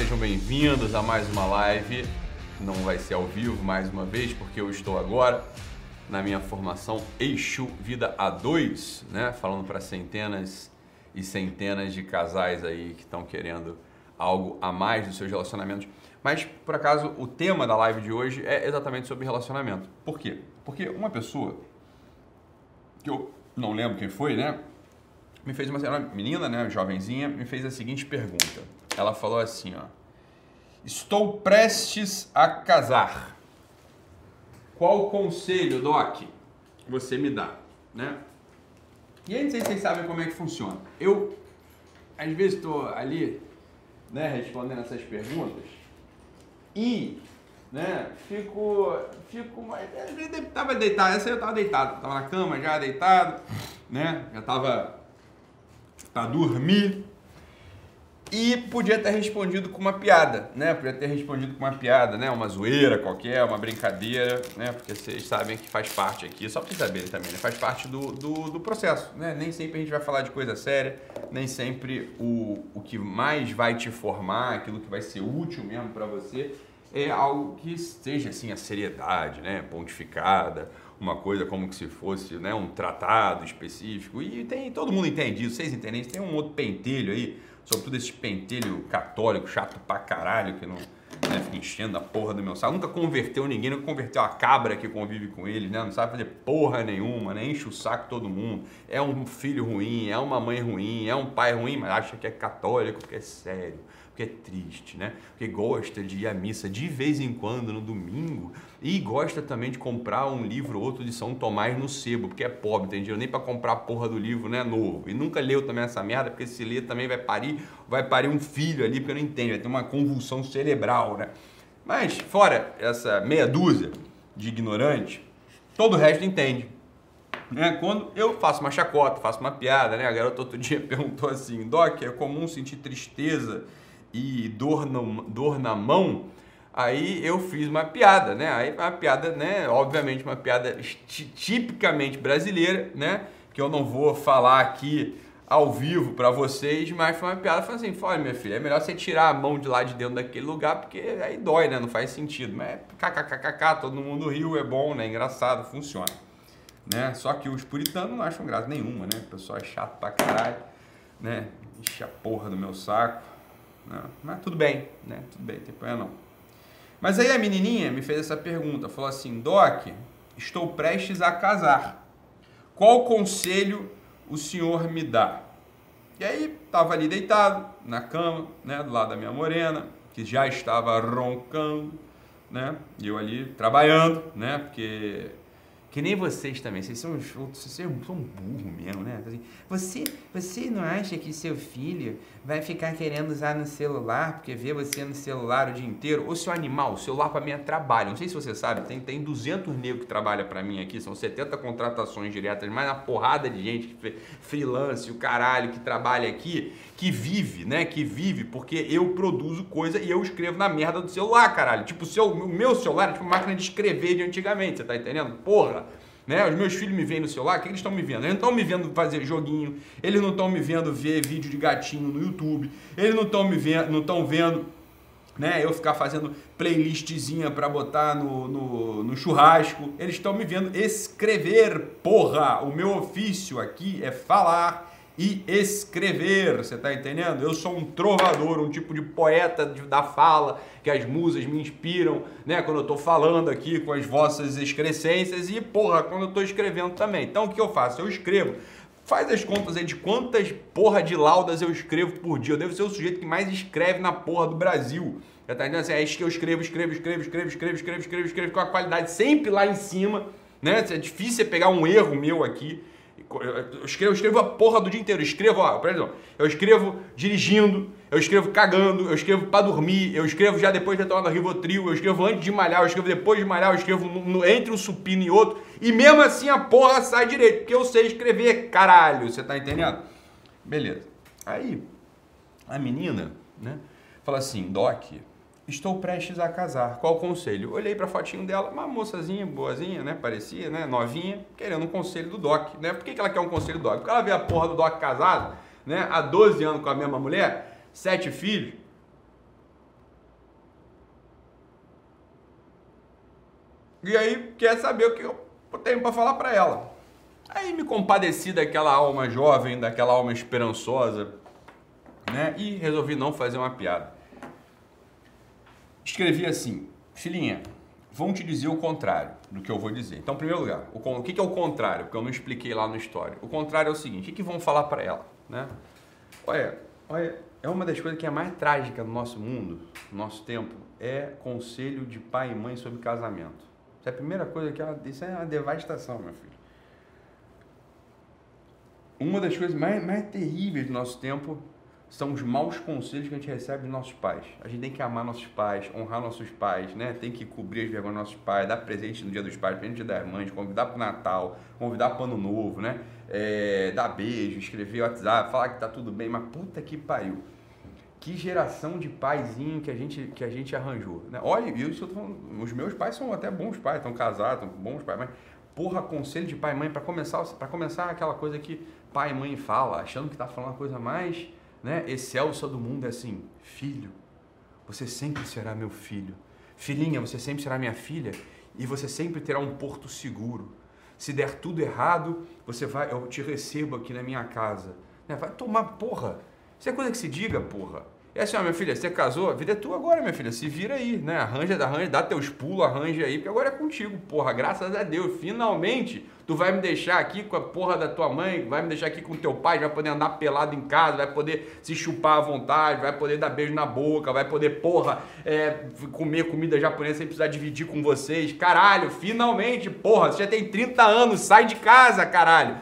sejam bem-vindos a mais uma live. Não vai ser ao vivo mais uma vez, porque eu estou agora na minha formação Eixo Vida A2, né? Falando para centenas e centenas de casais aí que estão querendo algo a mais dos seus relacionamentos. Mas, por acaso, o tema da live de hoje é exatamente sobre relacionamento. Por quê? Porque uma pessoa, que eu não lembro quem foi, né? Me fez uma, uma menina, né, jovenzinha, me fez a seguinte pergunta. Ela falou assim, ó. Estou prestes a casar. Qual conselho, Doc, você me dá, né? E aí, não sei se vocês sabem como é que funciona. Eu, às vezes, estou ali, né, respondendo essas perguntas e, né, fico, fico, tava deitado, essa eu tava deitado, tava na cama já deitado, né, já tava para dormir, e podia ter respondido com uma piada, né? Podia ter respondido com uma piada, né? Uma zoeira qualquer, uma brincadeira, né? Porque vocês sabem que faz parte aqui, só para vocês saberem também, né? Faz parte do, do, do, processo, né? Nem sempre a gente vai falar de coisa séria, nem sempre o, o que mais vai te formar, aquilo que vai ser útil mesmo para você, é algo que seja, assim, a seriedade, né? Pontificada, uma coisa como que se fosse né, um tratado específico. E tem, todo mundo entende isso, vocês entendem. Tem um outro pentelho aí sobretudo esse pentelho católico chato pra caralho, que não né, fica enchendo a porra do meu saco. Nunca converteu ninguém, nunca converteu a cabra que convive com ele, né? Não sabe fazer porra nenhuma, né? Enche o saco todo mundo. É um filho ruim, é uma mãe ruim, é um pai ruim, mas acha que é católico porque é sério porque é triste, né? Porque gosta de ir à missa de vez em quando no domingo e gosta também de comprar um livro ou outro de São Tomás no sebo, porque é pobre, tem dinheiro nem para comprar a porra do livro, né, novo. E nunca leu também essa merda, porque se ler também vai parir, vai parir um filho ali, porque não entende, vai ter uma convulsão cerebral, né? Mas fora essa meia dúzia de ignorantes, todo o resto entende. Né? Quando eu faço uma chacota, faço uma piada, né? A garota outro dia perguntou assim, Doc, é comum sentir tristeza e dor, no, dor na mão, aí eu fiz uma piada, né? Aí uma piada, né? Obviamente uma piada tipicamente brasileira, né? Que eu não vou falar aqui ao vivo para vocês, mas foi uma piada, foi assim, olha minha filha, é melhor você tirar a mão de lá de dentro daquele lugar, porque aí dói, né? Não faz sentido. Mas kkkk, todo mundo riu, é bom, né? Engraçado, funciona. Né? Só que os puritanos não acham graça nenhuma, né? O pessoal é chato pra caralho, né? Enche a porra do meu saco. Mas tudo bem, né? Tudo bem, tem problema não. Mas aí a menininha me fez essa pergunta, falou assim, Doc, estou prestes a casar. Qual conselho o senhor me dá? E aí estava ali deitado na cama, né, do lado da minha morena, que já estava roncando, né? E eu ali trabalhando, né? Porque que nem vocês também, vocês são, vocês são burro mesmo, né? Assim, você, você não acha que seu filho vai ficar querendo usar no celular porque vê você no celular o dia inteiro? Ou seu animal, o celular para mim é trabalho. Não sei se você sabe, tem, tem 200 negros que trabalham para mim aqui, são 70 contratações diretas, mais uma porrada de gente, freelance, o caralho, que trabalha aqui, que vive, né? Que vive porque eu produzo coisa e eu escrevo na merda do celular, caralho. Tipo, o, seu, meu celular é tipo máquina de escrever de antigamente, você tá entendendo? Porra! Né? Os meus filhos me veem no celular, o que eles estão me vendo? Eles não estão me vendo fazer joguinho, eles não estão me vendo ver vídeo de gatinho no YouTube, eles não estão me vendo, não estão vendo né, eu ficar fazendo playlistzinha para botar no, no, no churrasco. Eles estão me vendo escrever, porra! O meu ofício aqui é falar e escrever, você está entendendo? Eu sou um trovador, um tipo de poeta da fala, que as musas me inspiram, né? Quando eu estou falando aqui com as vossas excrescências e, porra, quando eu estou escrevendo também. Então, o que eu faço? Eu escrevo. Faz as contas aí de quantas porra de laudas eu escrevo por dia. Eu devo ser o sujeito que mais escreve na porra do Brasil. Já tá entendendo? Assim, é isso que eu escrevo, escrevo, escrevo, escrevo, escrevo, escrevo, escrevo, escrevo, com a qualidade sempre lá em cima, né? É difícil pegar um erro meu aqui. Eu escrevo, eu escrevo a porra do dia inteiro. Eu escrevo, ó, exemplo, eu escrevo dirigindo, eu escrevo cagando, eu escrevo para dormir, eu escrevo já depois de tomado Rivotril, eu escrevo antes de malhar, eu escrevo depois de malhar, eu escrevo no, no, entre um supino e outro. E mesmo assim a porra sai direito, porque eu sei escrever, caralho, você tá entendendo? Beleza. Aí, a menina, né, fala assim, Doc, Estou prestes a casar. Qual conselho? Olhei para a fotinho dela, uma moçazinha, boazinha, né? Parecia, né? Novinha, querendo um conselho do Doc, né? Por que, que ela quer um conselho do Doc? Porque ela vê a porra do Doc casado, né? Há 12 anos com a mesma mulher, sete filhos. E aí quer saber o que eu tenho para falar para ela. Aí me compadeci daquela alma jovem, daquela alma esperançosa, né? E resolvi não fazer uma piada. Escrevi assim: Filhinha, vão te dizer o contrário do que eu vou dizer. Então, em primeiro lugar, o, o que, é o contrário? Porque eu não expliquei lá no história. O contrário é o seguinte: o que, vão falar para ela? Né? Olha, olha, é uma das coisas que é mais trágica no nosso mundo, no nosso tempo, é conselho de pai e mãe sobre casamento. Isso é a primeira coisa que é uma, isso é uma devastação, meu filho. Uma das coisas mais, mais terríveis do nosso tempo são os maus conselhos que a gente recebe dos nossos pais. A gente tem que amar nossos pais, honrar nossos pais, né? Tem que cobrir as vergonhas dos nossos pais, dar presente no dia dos pais, presente no dia das mães, convidar para o Natal, convidar para o Ano Novo, né? É, dar beijo, escrever WhatsApp, falar que tá tudo bem, mas puta que pariu. Que geração de paizinho que a gente, que a gente arranjou, né? Olha, eu estou falando, os meus pais são até bons pais, estão casados, bons pais, mas porra, conselho de pai e mãe para começar, para começar aquela coisa que pai e mãe fala, achando que tá falando uma coisa mais né, excelsa do mundo é assim: filho, você sempre será meu filho. Filhinha, você sempre será minha filha e você sempre terá um porto seguro. Se der tudo errado, você vai, eu te recebo aqui na minha casa. Né, vai tomar porra. Isso é coisa que se diga, porra. É assim, ó, minha filha, você casou, a vida é tua agora, minha filha. Se vira aí, né? Arranja, arranja, dá teus pulos, arranja aí, porque agora é contigo, porra. Graças a Deus, finalmente tu vai me deixar aqui com a porra da tua mãe, vai me deixar aqui com teu pai, vai poder andar pelado em casa, vai poder se chupar à vontade, vai poder dar beijo na boca, vai poder, porra, é, comer comida japonesa sem precisar dividir com vocês. Caralho, finalmente, porra, você já tem 30 anos, sai de casa, caralho.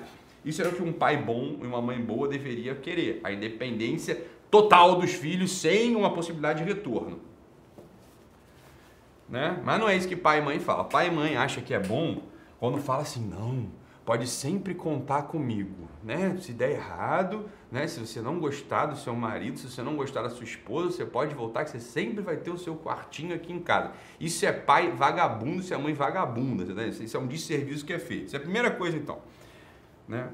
Isso é o que um pai bom e uma mãe boa deveria querer. A independência total dos filhos sem uma possibilidade de retorno. Né? Mas não é isso que pai e mãe fala. Pai e mãe acha que é bom quando fala assim, não, pode sempre contar comigo, né? Se der errado, né? Se você não gostar do seu marido, se você não gostar da sua esposa, você pode voltar que você sempre vai ter o seu quartinho aqui em casa. Isso é pai vagabundo, isso é mãe vagabunda, né? Isso é um desserviço que é feito. Isso é a primeira coisa então, né?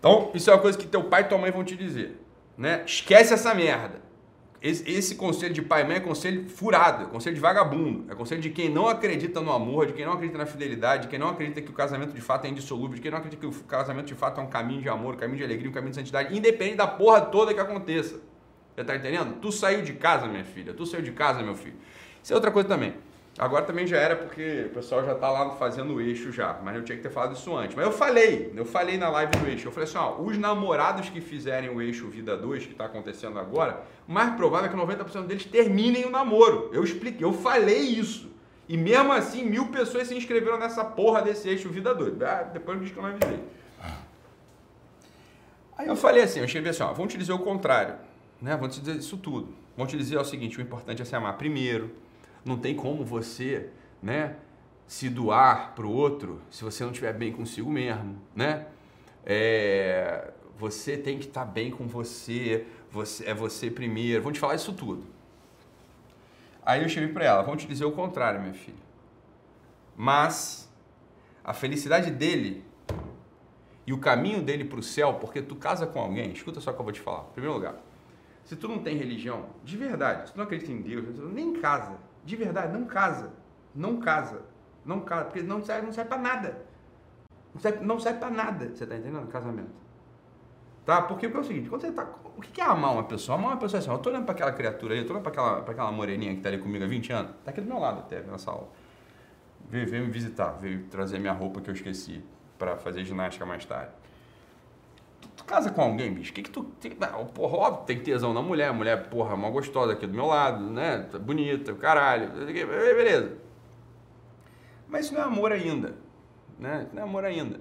Então, isso é uma coisa que teu pai e tua mãe vão te dizer né? Esquece essa merda. Esse, esse, conselho de pai e mãe é conselho furado, é conselho de vagabundo, é conselho de quem não acredita no amor, de quem não acredita na fidelidade, de quem não acredita que o casamento de fato é indissolúvel, de quem não acredita que o casamento de fato é um caminho de amor, um caminho de alegria, um caminho de santidade, independente da porra toda que aconteça. Você tá entendendo? Tu saiu de casa, minha filha, tu saiu de casa, meu filho. Isso é outra coisa também. Agora também já era porque o pessoal já está lá fazendo o eixo já, mas eu tinha que ter falado isso antes. Mas eu falei, eu falei na live do eixo, eu falei assim, ó, os namorados que fizerem o eixo Vida 2, que está acontecendo agora, o mais provável é que 90% deles terminem o namoro. Eu expliquei, eu falei isso. E mesmo assim, mil pessoas se inscreveram nessa porra desse eixo Vida 2. Ah, depois diz que eu não avisei. Aí eu falei assim, eu escrevi assim, ó, vão te dizer o contrário, né? Vão te dizer isso tudo. Vão te dizer o seguinte, o importante é se amar primeiro, não tem como você, né, se doar para o outro se você não estiver bem consigo mesmo, né? É, você tem que estar tá bem com você, você é você primeiro. Vão te falar isso tudo. Aí eu cheguei para ela, vão te dizer o contrário, minha filha. Mas a felicidade dele e o caminho dele para o céu, porque tu casa com alguém, escuta só o que eu vou te falar. Em primeiro lugar, se tu não tem religião, de verdade, se tu não acredita em Deus, nem casa. De verdade, não casa. Não casa. Não casa, porque não serve, não serve para nada. Não serve, não serve para nada, você tá entendendo? Casamento. Tá? Porque, porque é o seguinte, quando você tá. O que é amar uma pessoa? Amar uma pessoa é assim, eu tô olhando para aquela criatura aí, eu tô olhando para aquela, pra aquela moreninha que tá ali comigo há 20 anos, tá aqui do meu lado até, nessa aula. Veio, veio me visitar, veio trazer minha roupa que eu esqueci para fazer ginástica mais tarde casa com alguém, bicho, que que tu... Porra, óbvio, tem tesão na mulher, a mulher, porra, uma gostosa aqui do meu lado, né? Tá bonita, caralho, beleza. Mas isso não é amor ainda, né? Não é amor ainda.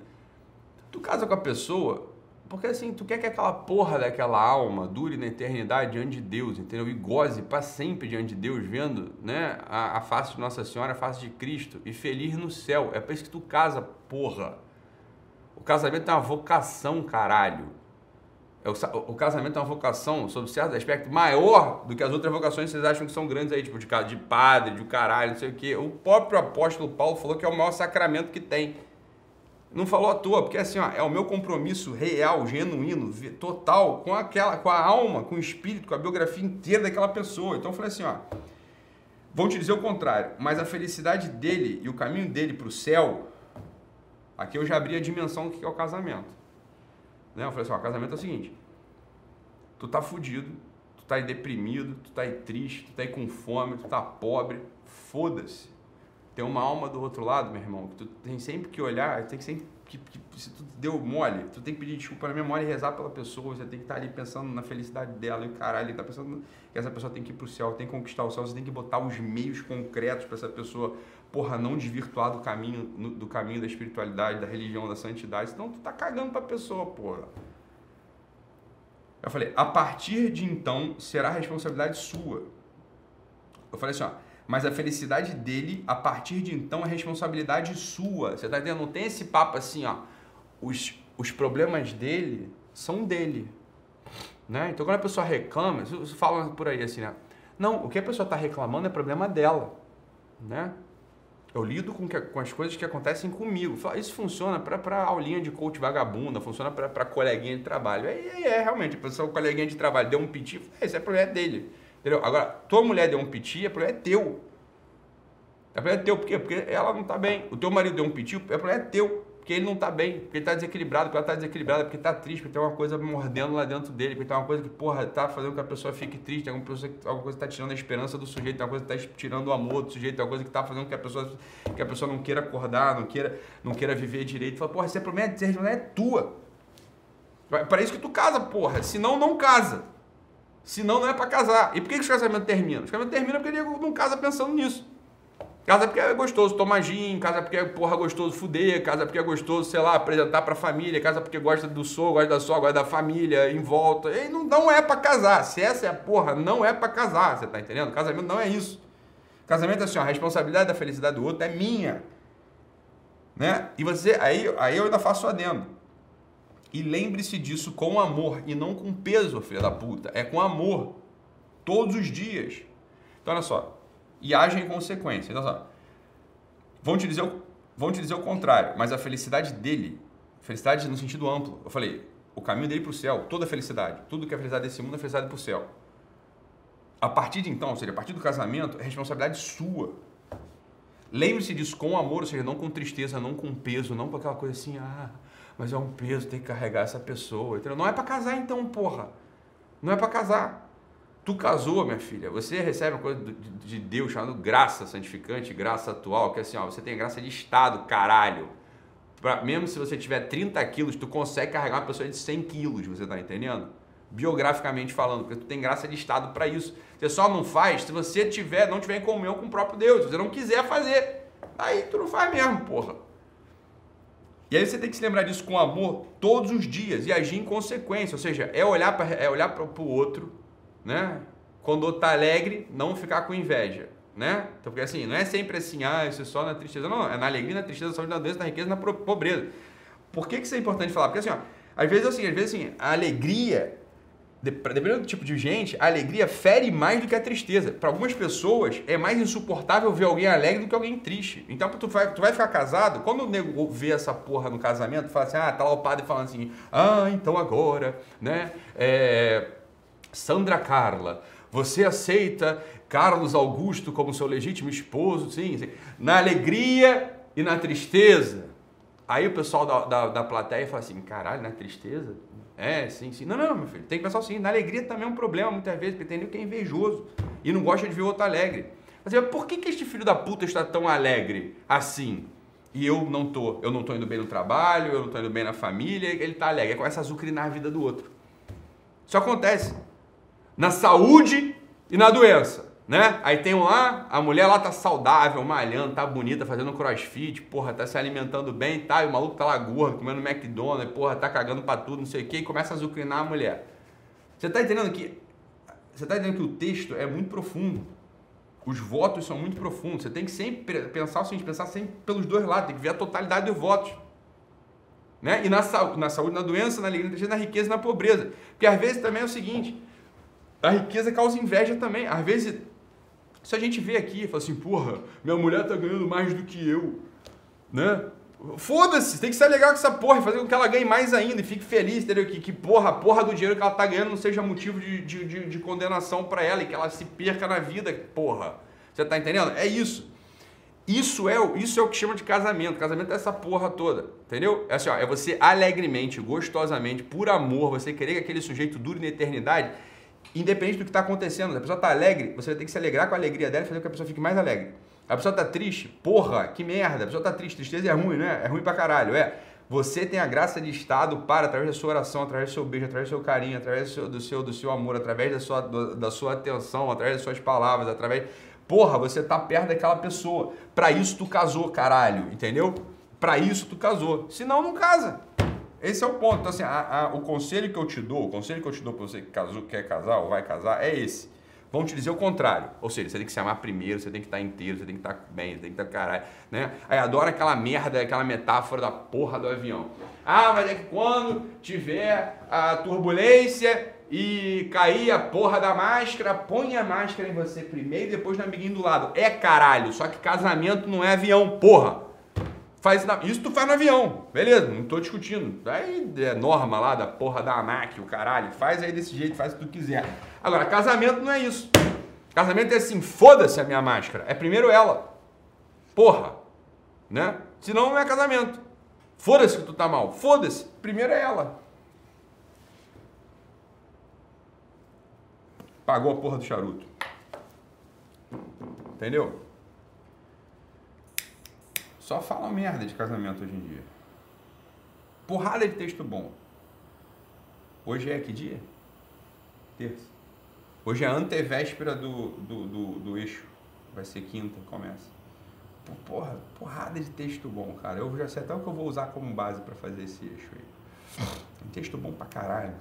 Tu casa com a pessoa porque assim, tu quer que aquela porra daquela alma dure na eternidade diante de Deus, entendeu? E goze para sempre diante de Deus, vendo né, a, a face de Nossa Senhora, a face de Cristo, e feliz no céu. É por isso que tu casa, porra. O casamento é uma vocação, caralho. É o, casamento é uma vocação, sob certo aspecto, maior do que as outras vocações que vocês acham que são grandes aí, tipo de, de padre, de caralho, não sei o quê. O próprio apóstolo Paulo falou que é o maior sacramento que tem. Não falou à toa, porque assim, ó, é o meu compromisso real, genuíno, total, com aquela, com a alma, com o espírito, com a biografia inteira daquela pessoa. Então eu falei assim, ó, Vão te dizer o contrário, mas a felicidade dele e o caminho dele para o céu, aqui eu já abri a dimensão do que é o casamento. Né? Eu falei assim, ó, casamento é o seguinte, tu tá fudido, tu tá aí deprimido, tu tá aí triste, tu tá aí com fome, tu tá pobre, foda-se. Tem uma alma do outro lado, meu irmão, que tu tem sempre que olhar, tem que sempre que, que, se tu deu mole, tu tem que pedir desculpa na memória e rezar pela pessoa, você tem que estar tá ali pensando na felicidade dela e caralho, tá pensando que essa pessoa tem que ir pro céu, tem que conquistar o céu, você tem que botar os meios concretos para essa pessoa, porra, não desvirtuar do caminho, do caminho da espiritualidade, da religião, da santidade, senão tu tá cagando pra pessoa, porra. Eu falei, a partir de então será responsabilidade sua. Eu falei assim, ó, mas a felicidade dele, a partir de então, é responsabilidade sua. Você tá entendendo? Não tem esse papo assim, ó. Os, os problemas dele são dele. Né? Então, quando a pessoa reclama, você fala por aí assim, né? Não, o que a pessoa está reclamando é problema dela. Né? Eu lido com, que, com as coisas que acontecem comigo. Isso funciona para aulinha de coach vagabunda, funciona para coleguinha de trabalho. É, é, é realmente, a pessoa, coleguinha de trabalho deu um piti, esse é problema dele. Entendeu? Agora, tua mulher deu um piti, é problema é teu. É problema é teu, por quê? Porque ela não está bem. O teu marido deu um piti, é problema é teu. Porque ele não está bem, porque ele está desequilibrado, porque ela está desequilibrada, porque está triste, porque tem uma coisa mordendo lá dentro dele, porque tem uma coisa que, porra, está fazendo com que a pessoa fique triste, tem alguma, pessoa, alguma coisa que está tirando a esperança do sujeito, tem alguma coisa que está tirando o amor do sujeito, tem alguma coisa que está fazendo com que a pessoa, que a pessoa não queira acordar, não queira, não queira viver direito. Fala, porra, esse é problema, essa é tua. Para isso que tu casa, porra. Senão, não casa. Senão não é para casar. E por que, que os casamentos terminam? Os casamentos terminam porque ele não casa pensando nisso. Casa porque é gostoso tomar gin, casa porque é porra gostoso fuder, casa porque é gostoso, sei lá, apresentar pra família, casa porque gosta do sogro, gosta da sogra, gosta da família, em volta. E não, não é para casar. Se essa é a porra, não é para casar, você tá entendendo? Casamento não é isso. Casamento é assim, ó, a responsabilidade da felicidade do outro é minha. Né? E você, aí, aí eu ainda faço adendo. E lembre-se disso com amor e não com peso, filha da puta. É com amor. Todos os dias. Então, olha só. E age em consequência. Então, só. Vão te, dizer o, vão te dizer o contrário, mas a felicidade dele, felicidade no sentido amplo, eu falei, o caminho dele para o céu, toda a felicidade, tudo que é felicidade desse mundo é felicidade para o céu. A partir de então, ou seja, a partir do casamento, é responsabilidade sua. Lembre-se disso com amor, ou seja, não com tristeza, não com peso, não com aquela coisa assim, ah, mas é um peso ter que carregar essa pessoa. Entendeu? Não é para casar então, porra. Não é para casar. Tu casou, minha filha, você recebe uma coisa de Deus chamada graça santificante, graça atual, que é assim, ó, você tem graça de Estado, caralho. Pra, mesmo se você tiver 30 quilos, tu consegue carregar uma pessoa de 100 quilos, você tá entendendo? Biograficamente falando, porque tu tem graça de Estado para isso. Você só não faz se você tiver, não tiver em comunhão com o próprio Deus. Se você não quiser fazer, aí tu não faz mesmo, porra. E aí você tem que se lembrar disso com amor todos os dias e agir em consequência. Ou seja, é olhar para é olhar o outro, né? Quando tá alegre, não ficar com inveja, né? Então, porque assim, não é sempre assim, ah, isso é só na tristeza. Não, é na alegria, na tristeza, na na doença, na riqueza, na pobreza. Por que, que isso é importante falar? Porque assim, ó, às vezes assim, às vezes assim, a alegria dependendo do tipo de gente, a alegria fere mais do que a tristeza. Para algumas pessoas, é mais insuportável ver alguém alegre do que alguém triste. Então, tu vai, tu vai ficar casado, quando o nego vê essa porra no casamento, fala assim, ah, tá lá o padre falando assim, ah, então agora, né, é, Sandra Carla, você aceita Carlos Augusto como seu legítimo esposo, sim, sim. na alegria e na tristeza. Aí o pessoal da, da, da plateia fala assim, caralho, na tristeza? É, sim, sim. Não, não, meu filho. Tem que pensar assim. Na alegria também é um problema, muitas vezes, porque tem nego que é invejoso e não gosta de ver outro alegre. Mas por que, que este filho da puta está tão alegre assim? E eu não tô. Eu não tô indo bem no trabalho, eu não tô indo bem na família, ele tá alegre. É começa a azucrinar a vida do outro. Isso acontece. Na saúde e na doença né? Aí tem lá, a mulher lá tá saudável, malhando, tá bonita, fazendo crossfit, porra, tá se alimentando bem, tá? E o maluco tá lá gordo, comendo McDonald's, porra, tá cagando pra tudo, não sei o que, e começa a azucrinar a mulher. Você tá entendendo que você tá entendendo que o texto é muito profundo. Os votos são muito profundos. Você tem que sempre pensar o seguinte, pensar sempre pelos dois lados, tem que ver a totalidade dos votos. Né? E na, na saúde, na doença, na alegria, na riqueza na pobreza. Porque às vezes também é o seguinte, a riqueza causa inveja também. Às vezes se a gente vê aqui, fala assim, porra, minha mulher tá ganhando mais do que eu, né? Foda-se, tem que ser legal com essa porra, fazer com que ela ganhe mais ainda e fique feliz, entendeu? Que, que porra, a porra do dinheiro que ela tá ganhando não seja motivo de, de, de, de condenação para ela e que ela se perca na vida, porra. Você tá entendendo? É isso. Isso é, isso é o que chama de casamento. Casamento é essa porra toda, entendeu? É assim, ó, é você alegremente, gostosamente, por amor, você querer que aquele sujeito dure na eternidade, independente do que está acontecendo. Se a pessoa está alegre, você vai ter que se alegrar com a alegria dela e fazer com que a pessoa fique mais alegre. A pessoa está triste, porra, que merda. A pessoa está triste, tristeza é ruim, né? É ruim pra caralho, é. Você tem a graça de estado para, através da sua oração, através do seu beijo, através do seu carinho, através do seu, do seu, do seu amor, através da sua, do, da sua atenção, através das suas palavras, através Porra, você tá perto daquela pessoa. Para isso tu casou, caralho, entendeu? Para isso tu casou. Senão não casa. Esse é o ponto. Então, assim, a, a, o conselho que eu te dou, o conselho que eu te dou para você que casou, quer casar ou vai casar, é esse. Vão te dizer o contrário. Ou seja, você tem que se amar primeiro, você tem que estar inteiro, você tem que estar bem, você tem que estar caralho. Né? Aí adora aquela merda, aquela metáfora da porra do avião. Ah, mas é que quando tiver a turbulência e cair a porra da máscara, põe a máscara em você primeiro e depois no amiguinho do lado. É caralho, só que casamento não é avião, porra. Faz na... Isso tu faz no avião, beleza, não tô discutindo. Aí é norma lá da porra da ANAC, o caralho. Faz aí desse jeito, faz o que tu quiser. Agora, casamento não é isso. Casamento é assim, foda-se a minha máscara. É primeiro ela. Porra. Né? Senão não é casamento. Foda-se que tu tá mal. Foda-se. Primeiro é ela. Pagou a porra do charuto. Entendeu? Só fala merda de casamento hoje em dia. Porrada de texto bom. Hoje é que dia? Terça. Hoje é antevéspera do, do, do, do eixo. Vai ser quinta, começa. Porra, porrada de texto bom, cara. Eu já sei até o que eu vou usar como base para fazer esse eixo aí. Tem texto bom pra caralho.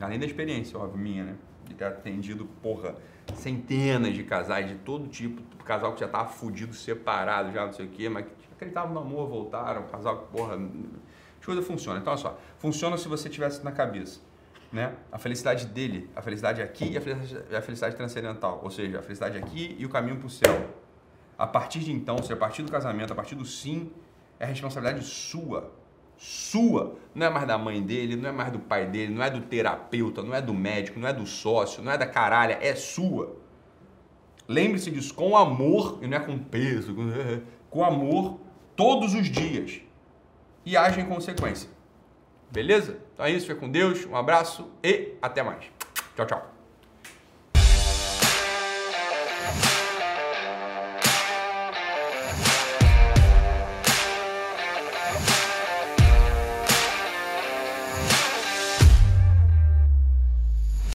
Além da experiência, óbvio, minha, né? de ter atendido, porra, centenas de casais de todo tipo, casal que já tava fudido, separado, já não sei o quê, mas que acreditavam no amor, voltaram, casal que, porra, as coisas funcionam. Então, olha só, funciona se você tivesse na cabeça, né? A felicidade dele, a felicidade aqui e a felicidade, a felicidade transcendental, ou seja, a felicidade aqui e o caminho para o céu. A partir de então, se a partir do casamento, a partir do sim, é responsabilidade sua, sua, não é mais da mãe dele, não é mais do pai dele, não é do terapeuta, não é do médico, não é do sócio, não é da caralha, é sua. Lembre-se disso com amor, e não é com peso, com amor todos os dias. E age em consequência. Beleza? Então é isso, fica com Deus, um abraço e até mais. Tchau, tchau.